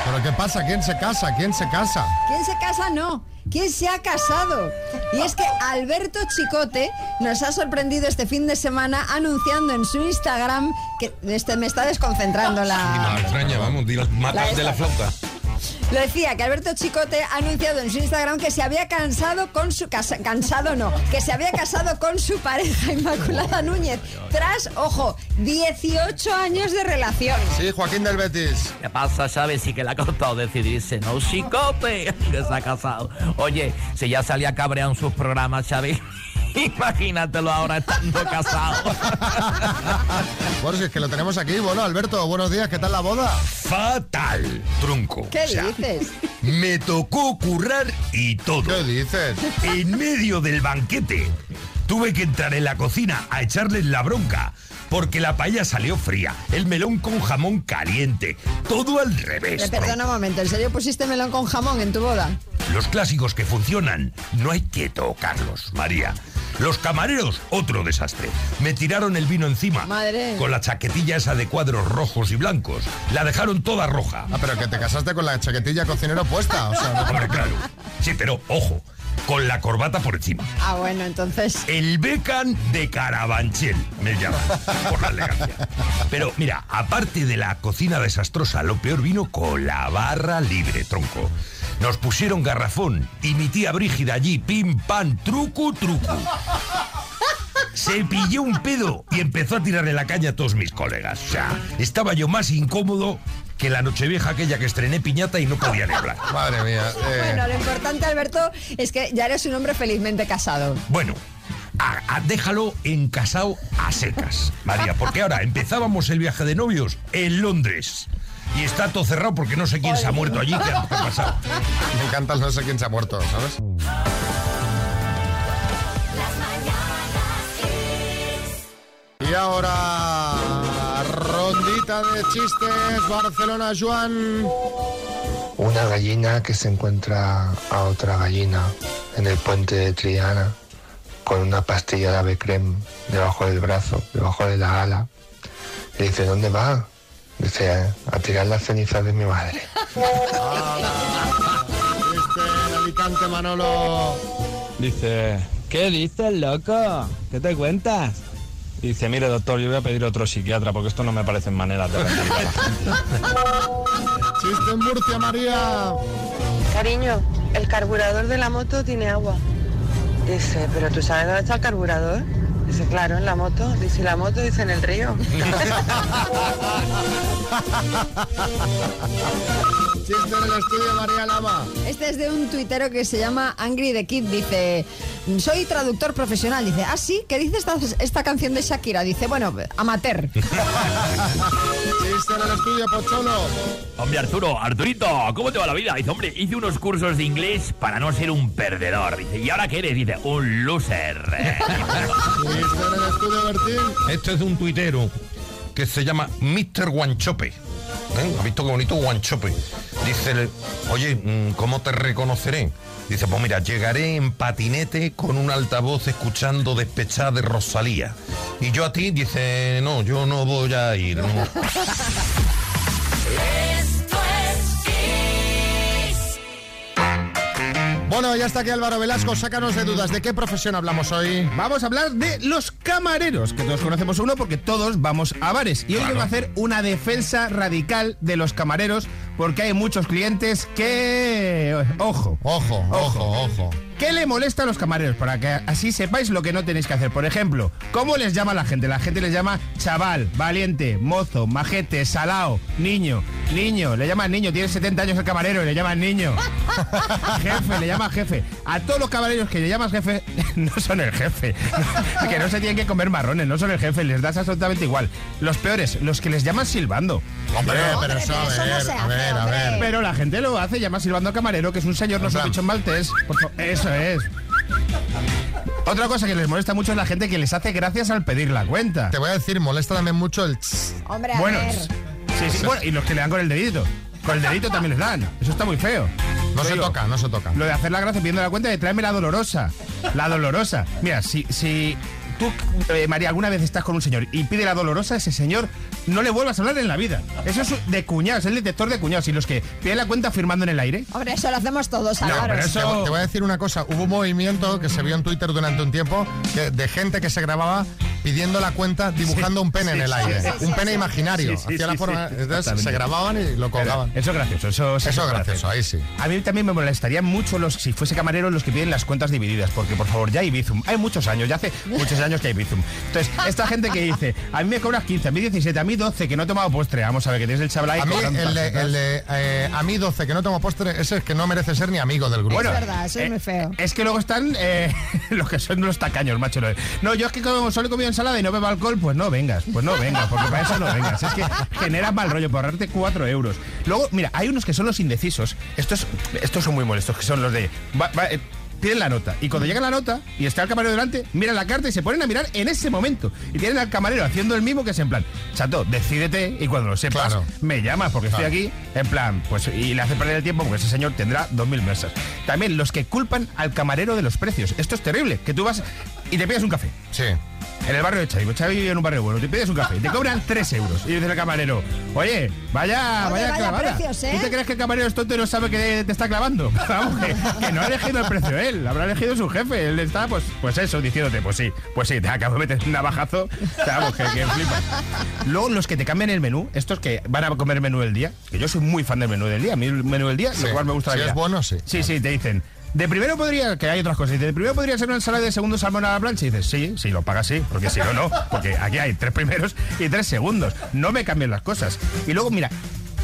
¿Pero qué pasa? ¿Quién se casa? ¿Quién se casa? ¿Quién se casa? No. ¿Quién se ha casado? Y es que Alberto Chicote nos ha sorprendido este fin de semana anunciando en su Instagram que este me está desconcentrando No, la. extraña, vamos, di las matas La de la esta. flauta. Lo decía que Alberto Chicote ha anunciado en su Instagram que se había cansado con su casa, cansado no, que se había casado con su pareja Inmaculada Núñez tras, ojo, 18 años de relación. Sí, Joaquín del Betis. ¿Qué pasa, Chávez? Sí que le ha costado decidirse, ¿no? Chicote, que se ha casado. Oye, si ya salía cabreado en sus programas, Chávez, imagínatelo ahora estando casado. Bueno, si es que lo tenemos aquí. Bueno, Alberto, buenos días. ¿Qué tal la boda? Fatal, tronco. ¿Qué O sea, dices? Me tocó currar y todo. ¿Qué dices? En medio del banquete, tuve que entrar en la cocina a echarles la bronca. Porque la paella salió fría, el melón con jamón caliente, todo al revés. Me perdona un momento, ¿en serio pusiste melón con jamón en tu boda? Los clásicos que funcionan, no hay que tocarlos, María. Los camareros, otro desastre. Me tiraron el vino encima. Madre. Con la chaquetilla esa de cuadros rojos y blancos. La dejaron toda roja. Ah, pero que te casaste con la chaquetilla cocinero puesta. O sea, no- Hombre, claro. Sí, pero ojo, con la corbata por encima. Ah, bueno, entonces... El becan de Carabanchel, me llaman, por la elegancia. Pero mira, aparte de la cocina desastrosa, lo peor vino con la barra libre, tronco. Nos pusieron garrafón y mi tía Brígida allí, pim, pam, truco, truco. Se pilló un pedo y empezó a tirarle la caña a todos mis colegas. O sea, estaba yo más incómodo que la nochevieja aquella que estrené piñata y no podía ni hablar. Madre mía. eh, Bueno, lo importante, Alberto, es que ya eres un hombre felizmente casado. Bueno, a- a- déjalo en casao a secas, María, porque ahora empezábamos el viaje de novios en Londres. Y está todo cerrado porque no sé quién se ha muerto allí, qué ha pasado. Me encanta el no sé quién se ha muerto, ¿sabes? Y ahora, rondita de chistes, Barcelona, Joan. Una gallina que se encuentra a otra gallina en el puente de Triana con una pastilla de ave creme debajo del brazo, debajo de la ala. Le dice, ¿dónde va? Dice, a tirar las cenizas de mi madre. Este, Alicante, Manolo. Dice, ¿qué dices, loco? ¿Qué te cuentas? Dice, mire, doctor, yo voy a pedir otro psiquiatra porque esto no me parecen maneras de. Chiste en Murcia, María. Cariño, el carburador de la moto tiene agua. Dice, ¿pero tú sabes dónde está el carburador? Dice, claro, en la moto. Dice, ¿y la moto? Dice, en el río. Chiste en el estudio, María Lama. Este es de un tuitero que se llama Angry the Kid. Dice, soy traductor profesional. Dice, ah, sí, ¿qué dice esta, esta canción de Shakira? Dice, bueno, amateur. Chiste en el estudio, Pocholo. Hombre, Arturo, Arturito, ¿cómo te va la vida? Dice, hombre, hice unos cursos de inglés para no ser un perdedor. Dice, ¿y ahora qué eres? Dice, un loser. Chiste en el estudio, Bertín. Este es de un tuitero que se llama Mr. Guanchope. ¿Eh? ¿Has visto qué bonito Guanchope? Dice, oye, mm, ¿cómo te reconoceré? Dice, pues mira, llegaré en patinete con un altavoz escuchando despechada de Rosalía. Y yo a ti, dice, no, yo no voy a ir. no". Bueno, ya está aquí Álvaro Velasco. Sácanos de dudas. ¿De qué profesión hablamos hoy? Vamos a hablar de los camareros, que todos conocemos uno porque todos vamos a bares. Y hoy vengo a hacer una defensa radical de los camareros porque hay muchos clientes que... Ojo. Ojo, ojo, ojo. ¿Qué le molesta a los camareros? Para que así sepáis lo que no tenéis que hacer. Por ejemplo, ¿cómo les llama la gente? La gente les llama chaval, valiente, mozo, majete, salao, niño, niño. Le llaman niño, tiene 70 años el camarero y le llaman niño. jefe, le llama jefe. A todos los camareros que le llamas jefe, no son el jefe. que no se tienen que comer marrones, no son el jefe, les das absolutamente igual. Los peores, los que les llaman silbando. Hombre, pero eso, a ver, a ver, a ver. Pero la gente lo hace, llama silbando al camarero, que es un señor, no es un bicho en maltés. Por Eso es. Otra cosa que les molesta mucho es la gente que les hace gracias al pedir la cuenta. Te voy a decir, molesta también mucho el... Hombre, a Bueno, ver. sí, sí, bueno, y los que le dan con el dedito. Con el dedito también les dan. Eso está muy feo. No se digo, toca, no se toca. Lo de hacer la gracia pidiendo la cuenta de tráeme la dolorosa. La dolorosa. Mira, si, si tú, eh, María, alguna vez estás con un señor y pide la dolorosa, ese señor no le vuelvas a hablar en la vida. Eso es de cuñados, es el detector de cuñados. Y los que piden la cuenta firmando en el aire. Hombre, eso lo hacemos todos, Álvaro. pero Te, eso- te voy a decir una cosa, hubo un movimiento que se vio en Twitter durante un tiempo que- de gente que se grababa pidiendo la cuenta dibujando un pene sí, en el aire. sí, sí, un sí, pene sí. imaginario. Sí, sí, Hacía la forma, sí, entonces se grababan y lo colgaban. Eso es gracioso, eso, sí Eso es gracioso, ahí sí. A mí también me molestaría mucho los, si fuese camarero los que piden las cuentas divididas, porque por favor, ya hay Bizum. Hay muchos años, ya hace muchos años que hay Bizum. Entonces, esta gente que dice, a mí me cobras 15, a mí 17, a mí 12, que no he tomado postre. Vamos a ver, que tienes el chaval ahí A mí, el de, el de, eh, a mí 12, que no tomo postre, ese es que no merece ser ni amigo del grupo. Bueno, Es verdad, eso es muy feo. Es que luego están eh, los que son los tacaños, macho. No, yo es que como solo he comido ensalada y no bebo alcohol, pues no vengas, pues no vengas, porque para eso no vengas. Es que generas mal rollo por ahorrarte 4 euros. Luego, mira, hay unos que son los indecisos. Estos, estos son muy molestos, que son los de. va- va, eh, Piden la nota y cuando llega la nota y está el camarero delante, miran la carta y se ponen a mirar en ese momento. Y tienen al camarero haciendo el mismo que es en plan, chato, decídete y cuando lo sepas, Claro. me llamas porque Claro. estoy aquí, en plan, pues y le hace perder el tiempo porque ese señor tendrá dos mil mesas. También los que culpan al camarero de los precios. Esto es terrible, que tú vas y te pides un café. Sí. En el barrio de Chavi, Chavi vive en un barrio bueno, te pides un café te cobran 3 euros. Y dice el camarero, oye, vaya, Oye, vaya, vaya clavada. precios, ¿eh? ¿Tú te crees que el camarero es tonto y no sabe que te está clavando? Vamos, que, que no ha elegido el precio él, habrá elegido su jefe. Él está, pues, pues eso, diciéndote, pues sí, pues sí, te acabo de meter un navajazo. Vamos, que, que flipas. Luego, los que te cambian el menú, estos que van a comer menú del día, que yo soy muy fan del menú del día, a mí el menú del día, Sí. lo cual me gusta la Si vida. es bueno, sí. Sí, sí, te dicen. De primero podría, que hay otras cosas, dice, de primero podría ser una ensalada de segundo salmón a la plancha. Y dices, sí, sí, lo pagas sí, porque si no, no. Porque aquí hay tres primeros y tres segundos. No me cambien las cosas. Y luego, mira,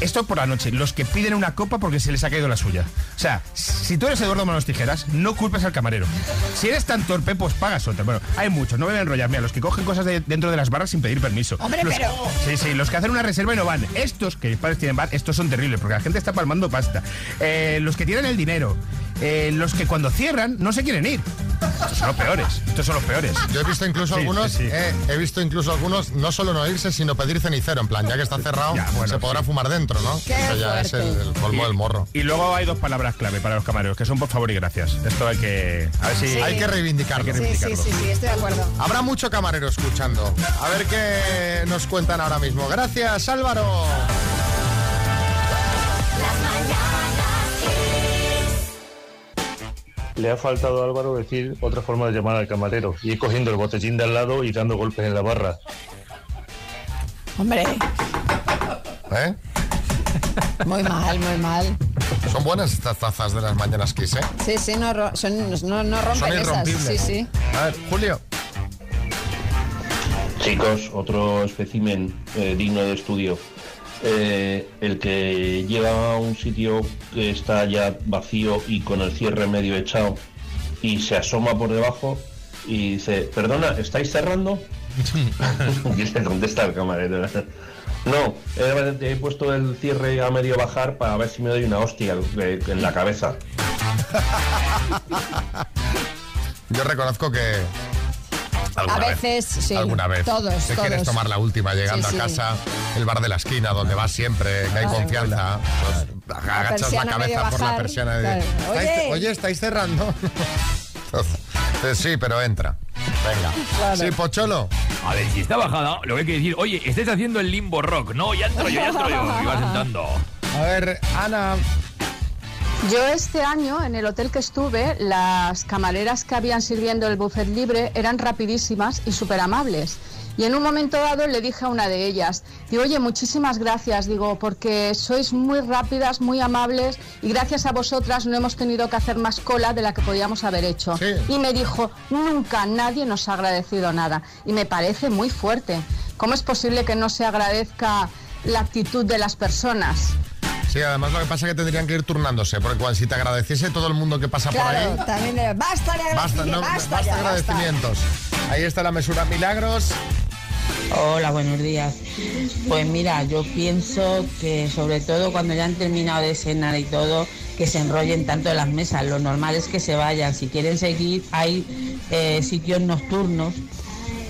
esto por la noche, los que piden una copa porque se les ha caído la suya. O sea, si tú eres Eduardo Manos Tijeras, no culpes al camarero. Si eres tan torpe, pues pagas otra. Bueno, hay muchos, no me voy a enrollar. Mira, los que cogen cosas de- dentro de las barras sin pedir permiso. Hombre, Los- pero- Sí, sí, los que hacen una reserva y no van. Estos, que mis padres tienen bar, estos son terribles, porque la gente está palmando pasta. Eh, los que tienen el dinero. Eh, los que cuando cierran no se quieren ir. Estos son los peores. Estos son los peores. Yo he visto incluso Sí, algunos, sí, sí. eh, he visto incluso algunos no solo no irse, sino pedir cenicero, en plan, ya que está cerrado, Ya, bueno, se podrá sí. fumar dentro, ¿no? Qué Eso ya es el, colmo del morro. Y luego hay dos palabras clave para los camareros, que son por favor y gracias. Esto hay que. A ver si. Sí. Hay que reivindicarlo. Hay que Sí, sí, reivindicarlo. sí, sí, estoy de acuerdo. Habrá mucho camarero escuchando. A ver qué nos cuentan ahora mismo. Gracias, Álvaro. Le ha faltado a Álvaro decir otra forma de llamar al camarero y ir cogiendo el botellín de al lado y dando golpes en la barra. Hombre, ¿Eh? muy mal, muy mal. Son buenas estas tazas de las mañanas Kiss, ¿eh? Sí, sí, no, ro- son, no, no rompen Son esas. irrompibles. Sí, sí. A ver, Julio. Chicos, otro espécimen eh, digno de estudio. Eh, el que lleva a un sitio que está ya vacío y con el cierre medio echado y se asoma por debajo y dice, perdona, ¿estáis cerrando? y le contesta el camarero. No, he, he puesto el cierre a medio bajar para ver si me doy una hostia en la cabeza. Yo reconozco que. A veces, sí. Alguna vez. Todos, Te quieres tomar la última llegando Sí, sí. a casa, el bar de la esquina, donde vas siempre, que hay Claro. confianza. Pues, agachas la cabeza por la persiana y claro. dices, Oye. "¿Estáis- oye, ¿estáis cerrando? Entonces, sí, pero entra. Venga. Claro. Sí, Pocholo. A ver, si está bajada, lo que hay que decir, oye, estáis haciendo el limbo rock. No, ya entro yo, ya entro yo. Y sentando. A ver, Ana. Yo este año, en el hotel que estuve, las camareras que habían sirviendo el buffet libre eran rapidísimas y súper amables. Y en un momento dado le dije a una de ellas, digo, oye, muchísimas gracias, digo, porque sois muy rápidas, muy amables y gracias a vosotras no hemos tenido que hacer más cola de la que podíamos haber hecho. Y me dijo, nunca nadie nos ha agradecido nada. Y me parece muy fuerte. ¿Cómo es posible que no se agradezca la actitud de las personas? Sí, además lo que pasa es que tendrían que ir turnándose, porque cuando si te agradeciese todo el mundo que pasa por ahí, también de, basta de basta, no, agradecimientos, basta, basta, ya, basta. agradecimientos. Ahí está la mesura Milagros. Hola, buenos días. Pues mira, yo pienso que sobre todo cuando ya han terminado de cenar y todo, que se enrollen tanto en las mesas. Lo normal es que se vayan. Si quieren seguir, hay eh, sitios nocturnos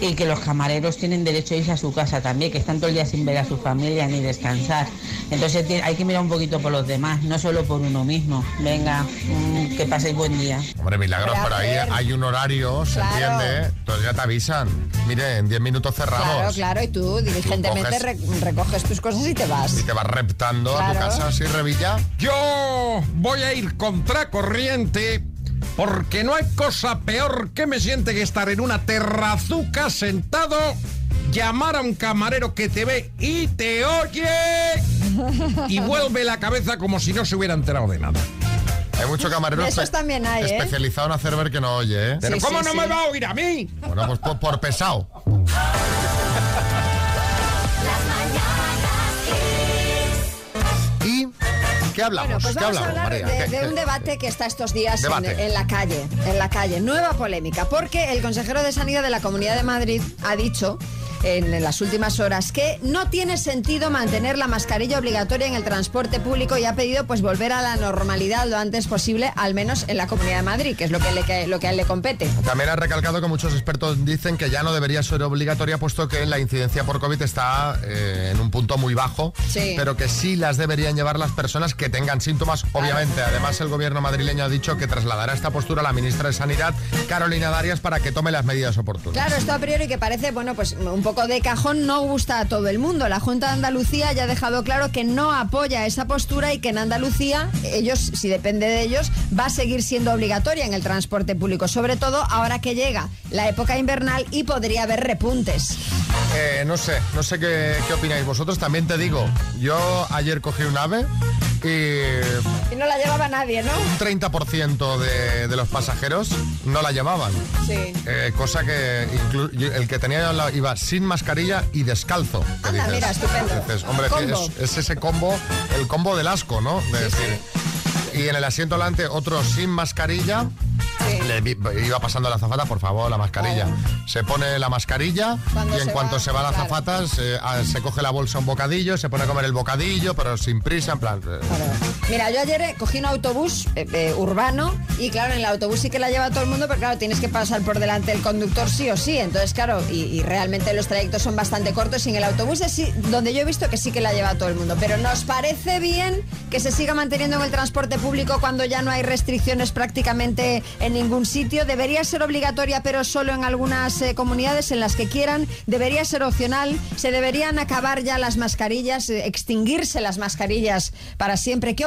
y que los camareros tienen derecho a irse a su casa también, que están todo el día sin ver a su familia ni descansar. Entonces hay que mirar un poquito por los demás, no solo por uno mismo. Venga, mm, que paséis buen día. Hombre, Milagros, Pero ahí hay un horario, se Claro. entiende. Entonces ya te avisan. Mire, en 10 minutos cerramos. Claro, claro, y tú diligentemente coges- re- recoges tus cosas y te vas. Y te vas reptando a tu casa, así, Revilla. Yo voy a ir contracorriente porque no hay cosa peor que me siente que estar en una terrazuca sentado, llamar a un camarero que te ve y te oye y vuelve la cabeza como si no se hubiera enterado de nada. Hay mucho camarero esos espe- también hay, ¿eh? especializado en hacer ver que no oye, ¿eh? Pero Sí, ¿cómo sí, no sí. me va a oír a mí? Bueno, pues por, por pesado. Qué hablamos? Bueno, pues ¿Qué vamos a hablar María? de, ¿Qué- de qué- un debate que está estos días en, en la calle, en la calle, nueva polémica, porque el consejero de Sanidad de la Comunidad de Madrid ha dicho en, las últimas horas que no tiene sentido mantener la mascarilla obligatoria en el transporte público y ha pedido pues volver a la normalidad lo antes posible, al menos en la Comunidad de Madrid, que es lo que, le, que- lo que a él le compete. También ha recalcado que muchos expertos dicen que ya no debería ser obligatoria puesto que la incidencia por COVID está eh, en un punto muy bajo, Sí. pero que sí las deberían llevar las personas que tengan síntomas, obviamente. Además, el gobierno madrileño ha dicho que trasladará esta postura a la ministra de Sanidad, Carolina Darias, para que tome las medidas oportunas. Claro, esto a priori que parece, bueno, pues un poco de cajón no gusta a todo el mundo. La Junta de Andalucía ya ha dejado claro que no apoya esa postura y que en Andalucía, ellos, si depende de ellos, va a seguir siendo obligatoria en el transporte público, sobre todo ahora que llega la época invernal y podría haber repuntes. Eh, no sé, no sé qué, qué opináis vosotros. También te digo, yo ayer cogí un ave y Y no la llevaba nadie, ¿no? un 30% de, de los pasajeros no la llevaban. Sí. Eh, cosa que el que tenía al lado iba sin mascarilla y descalzo. Anda, mira, estupendo. dices, hombre, es, es ese combo, el combo del asco, ¿no? De decir, Y en el asiento delante otro sin mascarilla. Le iba pasando la azafata, por favor, la mascarilla. Se pone la mascarilla Cuando y en cuanto va, se va la claro. azafata se, ah, se coge la bolsa un bocadillo, se pone a comer el bocadillo, pero sin prisa, en plan... eh, Mira, yo ayer eh, cogí un autobús eh, eh, urbano y claro, en el autobús sí que la lleva todo el mundo, pero claro, tienes que pasar por delante del conductor sí o sí. Entonces, claro, y, y realmente los trayectos son bastante cortos y en el autobús es donde yo he visto que sí que la lleva todo el mundo. Pero ¿nos parece bien que se siga manteniendo en el transporte público cuando ya no hay restricciones prácticamente en ningún sitio. Debería ser obligatoria, pero solo en algunas eh, comunidades en las que quieran. Debería ser opcional. Se deberían acabar ya las mascarillas, eh, extinguirse las mascarillas para siempre. ¿Qué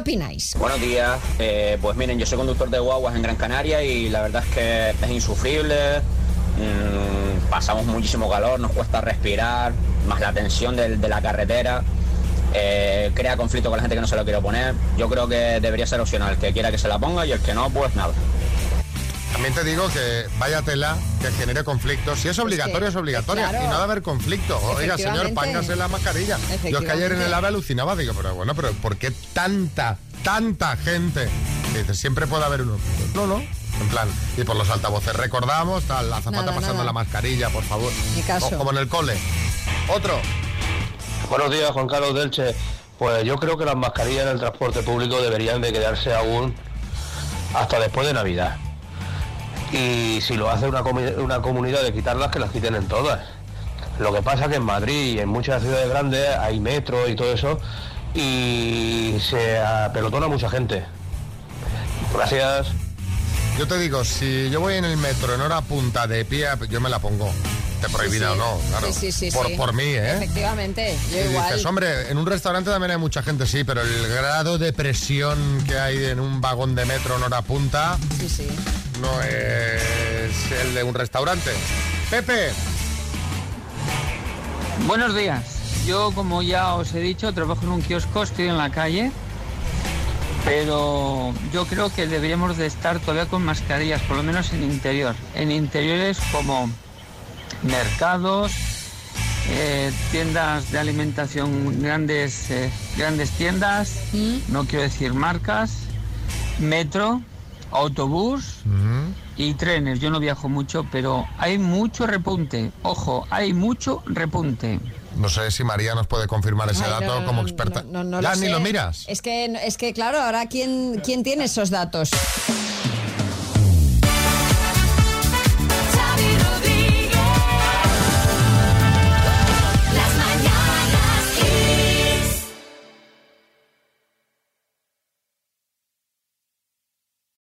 Buenos días. Eh, pues miren, yo soy conductor de guaguas en Gran Canaria y la verdad es que es insufrible. Mm, pasamos muchísimo calor, nos cuesta respirar, más la tensión de, la carretera. eh, crea conflicto con la gente que no se lo quiere poner. Yo creo que debería ser opcional, el que quiera que se la ponga y el que no, pues nada. También te digo que vaya tela que genere conflictos. Si es obligatorio, es, obligatoria. claro. Y no debe haber conflicto. Oiga, señor, pángase la mascarilla. Yo es que ayer en el AVE alucinaba, digo, pero bueno, pero ¿por qué tanta, tanta gente? Y dice, siempre puede haber uno. No, no. En plan, y por los altavoces recordamos, tal, la zapata Nada, pasando nada. la mascarilla, por favor. Caso. O- como en el cole. Otro. Buenos días, Juan Carlos Delche. Pues yo creo que las mascarillas en el transporte público deberían de quedarse aún hasta después de Navidad. Y si lo hace una, una comunidad de quitarlas, que las quiten en todas. Lo que pasa que en Madrid y en muchas ciudades grandes hay metro y todo eso y se apelotona mucha gente. Gracias. Yo te digo, si yo voy en el metro en hora punta de pie, yo me la pongo. Prohibida o no, claro. Sí, sí, sí, por, sí. por mí, ¿eh? Efectivamente, yo Y igual. dices, hombre, en un restaurante también hay mucha gente, sí, pero el grado de presión que hay en un vagón de metro en hora punta Sí, sí. no es el de un restaurante. Pepe, Buenos días. Yo, como ya os he dicho, trabajo en un kiosco, estoy en la calle, pero yo creo que deberíamos de estar todavía con mascarillas, por lo menos en interior. En interiores como mercados, eh, tiendas de alimentación, grandes, eh, grandes tiendas, no quiero decir marcas, metro, autobús y trenes. Yo no viajo mucho, pero hay mucho repunte. Ojo, hay mucho repunte. no sé si María nos puede confirmar ese Ay, dato no, como no, experta. no, no ya lo ni sé. lo miras. Es que, es que claro, ahora ¿quién, quién tiene esos datos?